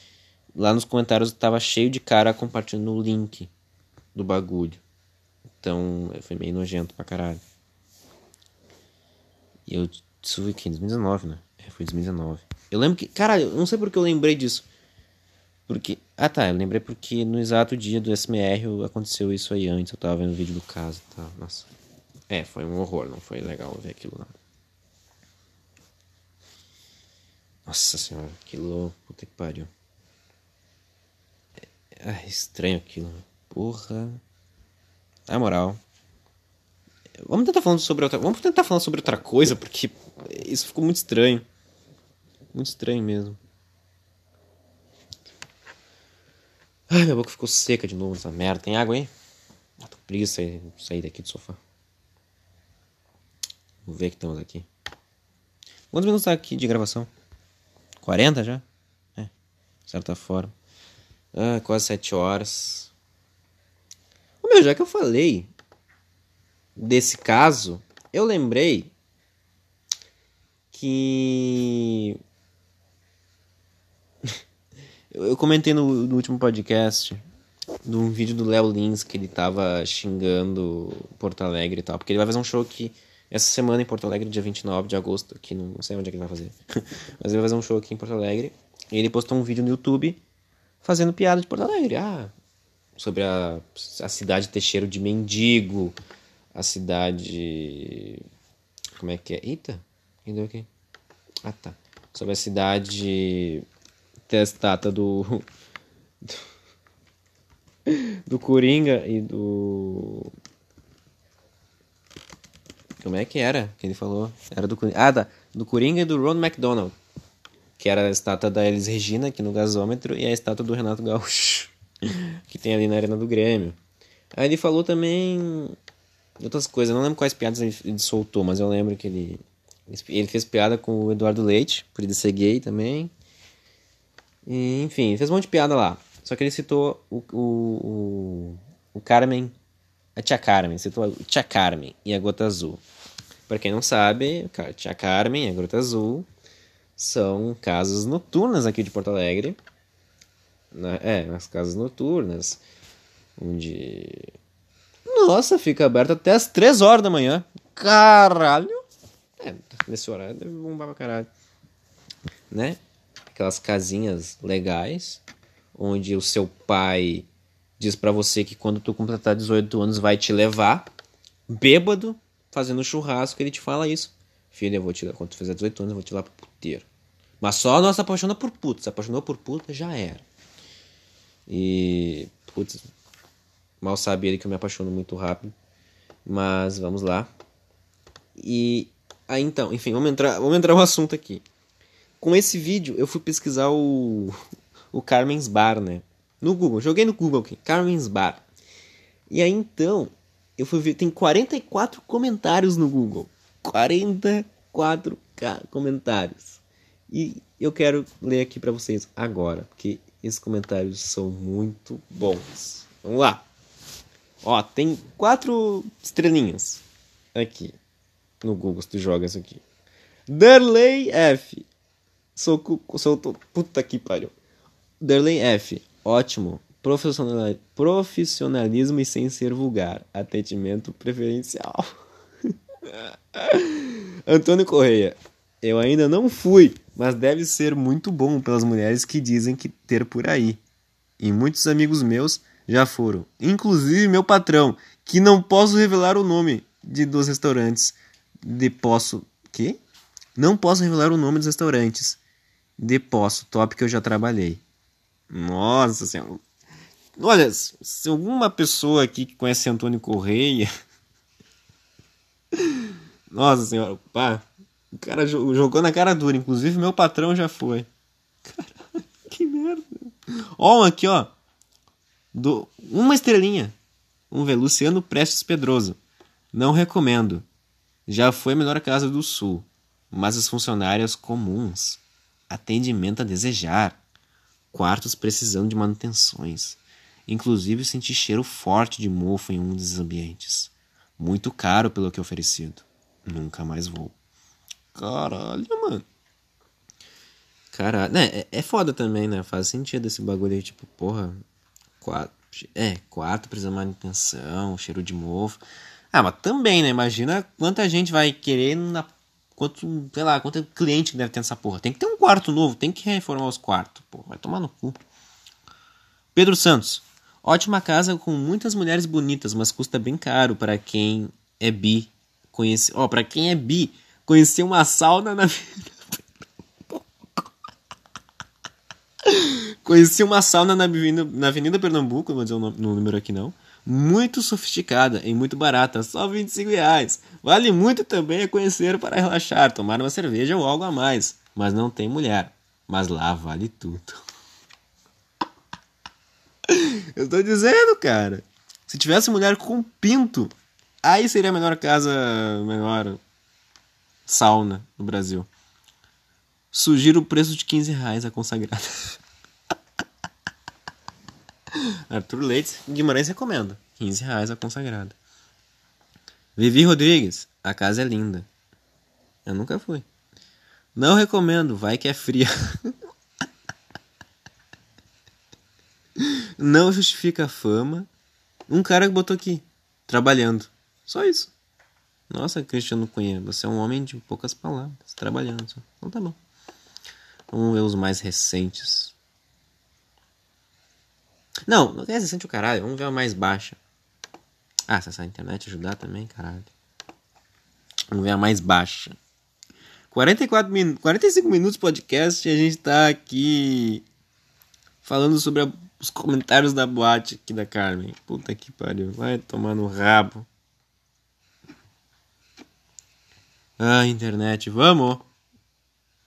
lá nos comentários tava cheio de cara compartilhando o link do bagulho. Então, foi meio nojento pra caralho. E eu, isso foi em 2019, né? É, foi 2019. Eu lembro que, caralho, eu não sei porque eu lembrei disso. Porque, ah tá, eu lembrei porque no exato dia do SMR aconteceu isso aí antes, eu tava vendo o vídeo do caso, tá? Nossa. É, foi um horror, não foi legal ver aquilo lá. Nossa senhora, aquilo. Puta que pariu. É estranho aquilo. Porra. Na moral. Vamos tentar falando sobre outra. Vamos tentar falando sobre outra coisa, porque isso ficou muito estranho. Muito estranho mesmo. Ai, minha boca ficou seca de novo essa merda. Tem água aí? Ah, tô preguiça sair daqui do sofá. Vamos ver que temos aqui. Quantos minutos tá aqui de gravação? 40 já? É, de certa forma. Ah, quase 7 horas. Ô, meu, já que eu falei desse caso, eu lembrei que. eu comentei no, no, último podcast de um vídeo do Léo Lins que ele tava xingando Porto Alegre e tal, porque ele vai fazer um show que essa semana em Porto Alegre, dia 29 de agosto, que não sei onde é que ele vai fazer. Mas ele vai fazer um show aqui em Porto Alegre. E ele postou um vídeo no YouTube fazendo piada de Porto Alegre. Ah, sobre a, a cidade ter cheiro de mendigo. A cidade. Como é que é? Eita, quem aqui? Ah, tá. Sobre a cidade ter a estátua do. do Coringa e do. Como é que era que ele falou? Era do Ah, da, do Coringa e do Ron McDonald. Que era a estátua da Elis Regina aqui no gasômetro e a estátua do Renato Gaúcho. que tem ali na Arena do Grêmio. Aí ele falou também outras coisas. Não lembro quais piadas ele, soltou, mas eu lembro que ele. Ele fez piada com o Eduardo Leite, por ele ser gay também. E, enfim, fez um monte de piada lá. Só que ele citou o, o, o, o Carmen, a Tia Carmen, citou a Tia Carmen e a Gota Azul. Para quem não sabe, Tia Carmen e a Gota Azul são casas noturnas aqui de Porto Alegre. É, as casas noturnas, onde. Nossa, fica aberto até as 3 horas da manhã. Caralho! É, nesse horário deve bombar pra caralho. Né? Aquelas casinhas legais onde o seu pai diz para você que quando tu completar 18 anos vai te levar, bêbado, fazendo churrasco, ele te fala isso. Filho, eu vou te quando tu fizer 18 anos, eu vou te levar pro puteiro. Mas só nós se apaixona por puta. Se apaixonou por puta, já era. E. Putz, mal sabe ele que eu me apaixono muito rápido. Mas vamos lá. E. Aí então, enfim, vamos entrar, vamos entrar no assunto aqui. Com esse vídeo, eu fui pesquisar o, o Carmen's Bar, né? No Google, joguei no Google aqui, Carmen's Bar. E aí então, eu fui ver, tem 44 comentários no Google. 44 comentários. E eu quero ler aqui para vocês agora, porque esses comentários são muito bons. Vamos lá. Ó, tem quatro estrelinhas aqui no Google se tu joga isso aqui. Darley F. Sou, sou puta que pariu. Derley F. Ótimo. Profissional, profissionalismo e sem ser vulgar. Atendimento preferencial. Antônio Correia. Eu ainda não fui, mas deve ser muito bom pelas mulheres que dizem que ter por aí. E muitos amigos meus já foram. Inclusive meu patrão, que não posso revelar o nome de dos restaurantes. De posso. Que? Não posso revelar o nome dos restaurantes. De posso, top que eu já trabalhei. Nossa senhora. Olha, se alguma pessoa aqui que conhece Antônio Correia. Nossa senhora, pá. O cara jogou na cara dura. Inclusive, meu patrão já foi. Caralho, que merda. Ó, um aqui, ó. Do, uma estrelinha. Um ver, Luciano Prestes Pedroso. Não recomendo. Já foi a melhor casa do sul. Mas as funcionárias comuns. Atendimento a desejar quartos precisando de manutenções. Inclusive senti cheiro forte de mofo em um dos ambientes. Muito caro pelo que é oferecido. Nunca mais vou. Caralho, mano. Caralho. É, é foda também, né? Faz sentido esse bagulho aí, tipo, porra. Quatro. É, quarto precisa de manutenção, cheiro de mofo. Ah, mas também, né? Imagina quanta gente vai querer na Quanto, sei lá, quanto cliente que deve ter nessa porra. Tem que ter um quarto novo, tem que reformar os quartos. Pô, vai tomar no cu. Pedro Santos. Ótima casa com muitas mulheres bonitas, mas custa bem caro para quem é bi. Conhece, ó, para quem é bi, conhecer uma sauna na Conheci uma sauna na Avenida, na Avenida Pernambuco, não vou dizer o número aqui não muito sofisticada e muito barata, só 25 reais. Vale muito também a conhecer para relaxar, tomar uma cerveja ou algo a mais, mas não tem mulher. Mas lá vale tudo. Eu estou dizendo, cara. Se tivesse mulher com pinto, aí seria a melhor casa, melhor sauna no Brasil. Sugiro o preço de 15 reais a consagrada. Arthur Leite Guimarães recomenda. 15 reais a consagrada. Vivi Rodrigues, a casa é linda. Eu nunca fui. Não recomendo, vai que é fria. Não justifica a fama. Um cara que botou aqui, trabalhando. Só isso. Nossa, Cristiano Cunha, você é um homem de poucas palavras, trabalhando. Então tá bom. Vamos ver os mais recentes. Não, não é recente o caralho, vamos ver a mais baixa. Ah, se essa internet ajudar também, caralho. Vamos ver a mais baixa. 44 min 45 minutos podcast e a gente tá aqui falando sobre a os comentários da boate aqui da Carmen. Puta que pariu. Vai tomar no rabo. Ah, internet. Vamos.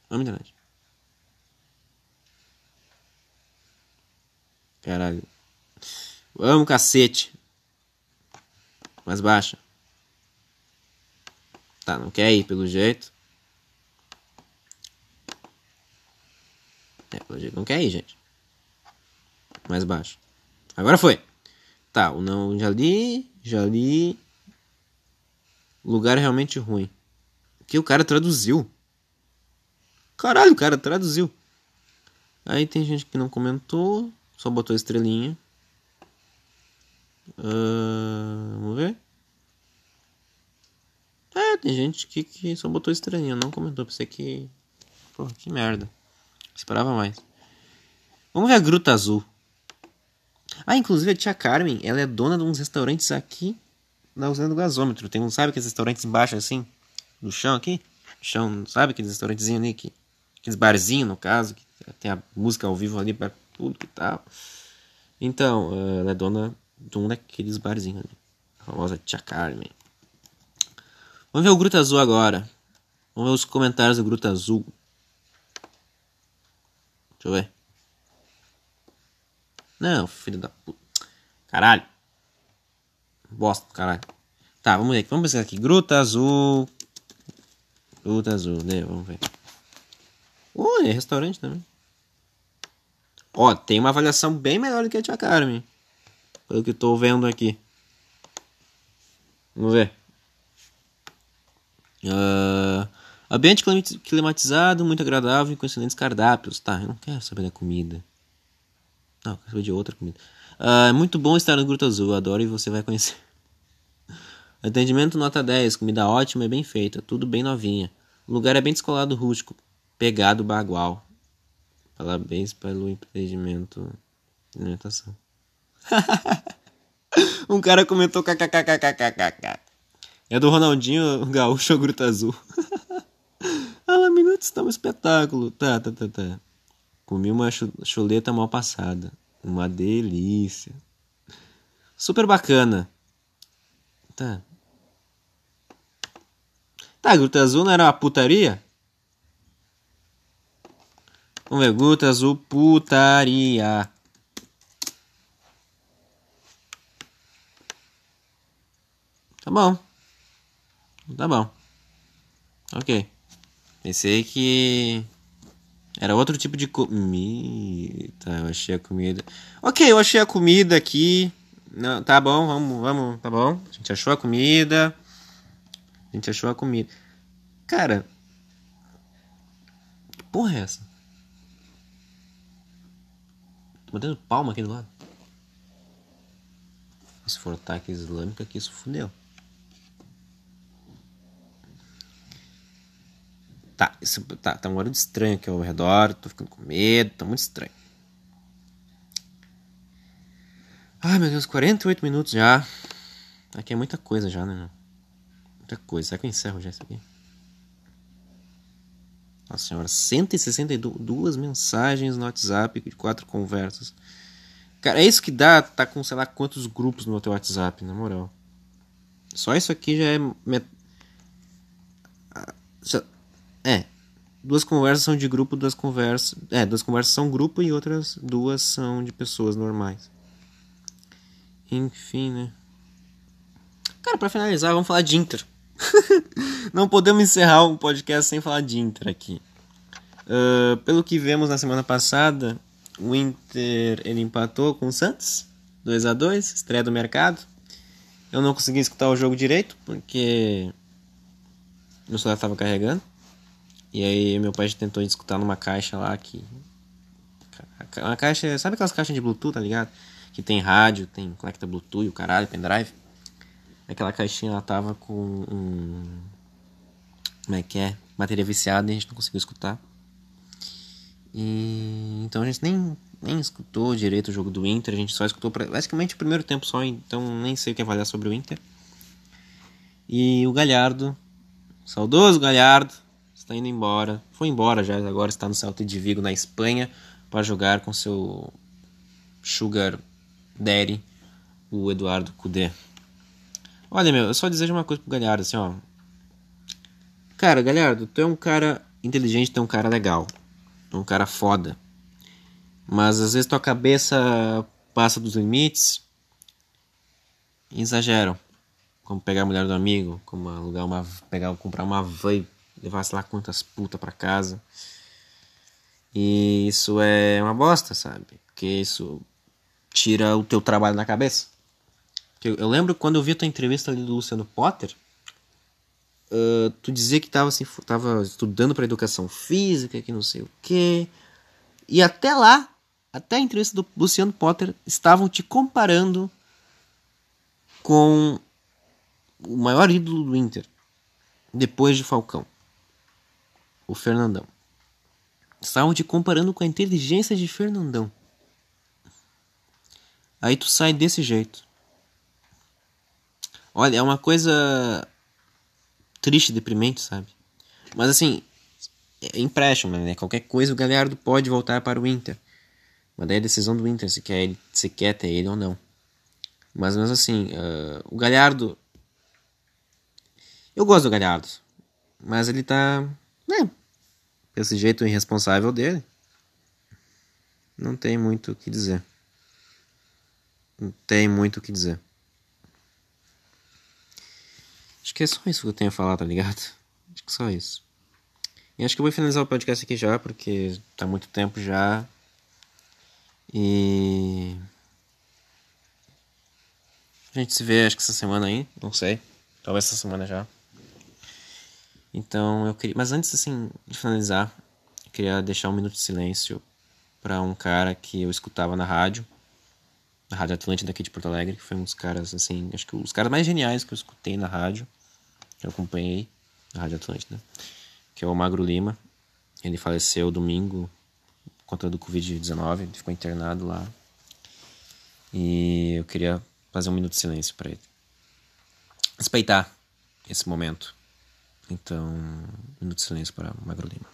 Vamos, internet. Caralho. Vamos, cacete. Mais baixa. Tá, não quer ir pelo jeito. É, pelo jeito não quer ir, gente. Mais baixo. Agora foi. Tá, o não já li, já li. Lugar realmente ruim. Que o cara traduziu. Caralho, o cara traduziu. Aí tem gente que não comentou, só botou estrelinha. Uh, vamos ver. É, tem gente que, que só botou estrelinha, não comentou. Pensei que. Porra, que merda. Esperava mais. Vamos ver a Gruta Azul. Ah, inclusive a tia Carmen, ela é dona de uns restaurantes aqui na usina do gasômetro. Tem um, sabe aqueles restaurantes embaixo assim? No chão aqui? No chão, sabe aqueles restaurantezinhos ali? Que, aqueles barzinhos, no caso, que tem a música ao vivo ali para tudo e tal. Então, ela é dona de um daqueles barzinhos ali. A famosa tia Carmen. Vamos ver o Gruta Azul agora. Vamos ver os comentários do Gruta Azul. Deixa eu ver. Não, filho da puta. Caralho. Bosta, caralho. Tá, vamos ver. Vamos pensar aqui. Gruta Azul. Gruta Azul, né? Vamos ver. Oh, é restaurante também. Ó, tem uma avaliação bem melhor do que a Tia Carmen. Pelo que eu tô vendo aqui. Vamos ver. Uh, ambiente climatizado, muito agradável e com excelentes cardápios. Tá, eu não quero saber da comida. Não, quero saber de outra comida. Uh, é muito bom estar no Gruta Azul, adoro e você vai conhecer. Atendimento nota 10, comida ótima e bem feita, tudo bem novinha. O lugar é bem descolado rústico, pegado bagual. Parabéns pelo empreendimento de alimentação. um cara comentou kkkkkkk. É do Ronaldinho Gaúcho Gruta Azul. ah, minutos está um espetáculo. Tá, tá, tá, tá. Comi uma chuleta mal passada. Uma delícia. Super bacana. Tá. Tá, Gruta Azul não era uma putaria? Ver, Gruta Azul, putaria. Tá bom. Tá bom. Ok. Pensei que era outro tipo de comida. Tá, eu achei a comida. Ok, eu achei a comida aqui. Não, tá bom, vamos, vamos, tá bom. A gente achou a comida. A gente achou a comida. Cara. Que porra é essa? Tô batendo palma aqui do lado. Se for ataque islâmico aqui, isso fudeu. Tá, isso tá, tá um barulho estranho aqui ao redor, tô ficando com medo, tá muito estranho. Ai meu Deus, 48 minutos já. Aqui é muita coisa já, né? Muita coisa. Será que eu encerro já isso aqui? Nossa senhora, 162 mensagens no WhatsApp de quatro conversas. Cara, é isso que dá, tá com sei lá quantos grupos no teu WhatsApp, na moral. Só isso aqui já é. Met... Ah, é. Duas conversas são de grupo, duas conversas. É, duas conversas são grupo e outras duas são de pessoas normais. Enfim, né? Cara, pra finalizar, vamos falar de Inter. Não podemos encerrar um podcast sem falar de Inter aqui. Uh, pelo que vemos na semana passada, o Inter ele empatou com o Santos, 2 a 2 estreia do mercado. Eu não consegui escutar o jogo direito porque meu celular estava carregando. E aí meu pai tentou escutar numa caixa lá que. Uma caixa. Sabe aquelas caixas de Bluetooth, tá ligado? Que tem rádio, tem conecta Bluetooth, o caralho, pendrive. Aquela caixinha ela tava com um. Como é que é? Bateria viciada e a gente não conseguiu escutar. E então a gente nem, nem escutou direito o jogo do Inter, a gente só escutou pra, basicamente o primeiro tempo só, então nem sei o que avaliar sobre o Inter. E o Galhardo, saudoso Galhardo, está indo embora. Foi embora já, agora está no Celta de Vigo, na Espanha, para jogar com seu Sugar Daddy, o Eduardo Cudê. Olha, meu, eu só desejo uma coisa pro Galhardo, assim, ó. Cara, Galhardo, tu é um cara inteligente, tu é um cara legal. Tu é um cara foda. Mas às vezes tua cabeça passa dos limites e exageram. Como pegar a mulher do amigo, como alugar uma. pegar, comprar uma van e levar sei lá quantas putas pra casa. E isso é uma bosta, sabe? Porque isso tira o teu trabalho da cabeça. Eu, eu lembro quando eu vi a tua entrevista ali do Luciano Potter, uh, tu dizia que tava, assim, tava estudando para educação física, que não sei o quê. E até lá, até a entrevista do Luciano Potter, estavam te comparando com o maior ídolo do Inter, depois de Falcão, o Fernandão. Estavam te comparando com a inteligência de Fernandão. Aí tu sai desse jeito. Olha, é uma coisa triste, deprimente, sabe? Mas assim, é empréstimo, né? Qualquer coisa o Galhardo pode voltar para o Inter. Mas daí é a decisão do Inter se quer, ele, se quer ter ele ou não. Mas mesmo assim, uh, o Galhardo. Eu gosto do Galhardo. Mas ele tá. Né? Esse jeito irresponsável dele. Não tem muito o que dizer. Não tem muito o que dizer. Acho que é só isso que eu tenho a falar, tá ligado? Acho que só isso. E acho que eu vou finalizar o podcast aqui já, porque tá muito tempo já. E. A gente se vê, acho que essa semana aí, não sei. Talvez essa semana já. Então eu queria. Mas antes, assim, de finalizar, eu queria deixar um minuto de silêncio para um cara que eu escutava na rádio na Rádio Atlântida aqui de Porto Alegre, que foi um dos caras, assim, acho que os caras mais geniais que eu escutei na rádio, eu acompanhei na Rádio Atlântida, que é o Magro Lima. Ele faleceu domingo contra do Covid-19, ele ficou internado lá. E eu queria fazer um minuto de silêncio para ele. Respeitar esse momento. Então, um minuto de silêncio para Magro Lima.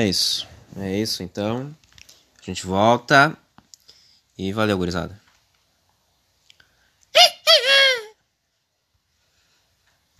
É isso. É isso, então. A gente volta. E valeu, gurizada.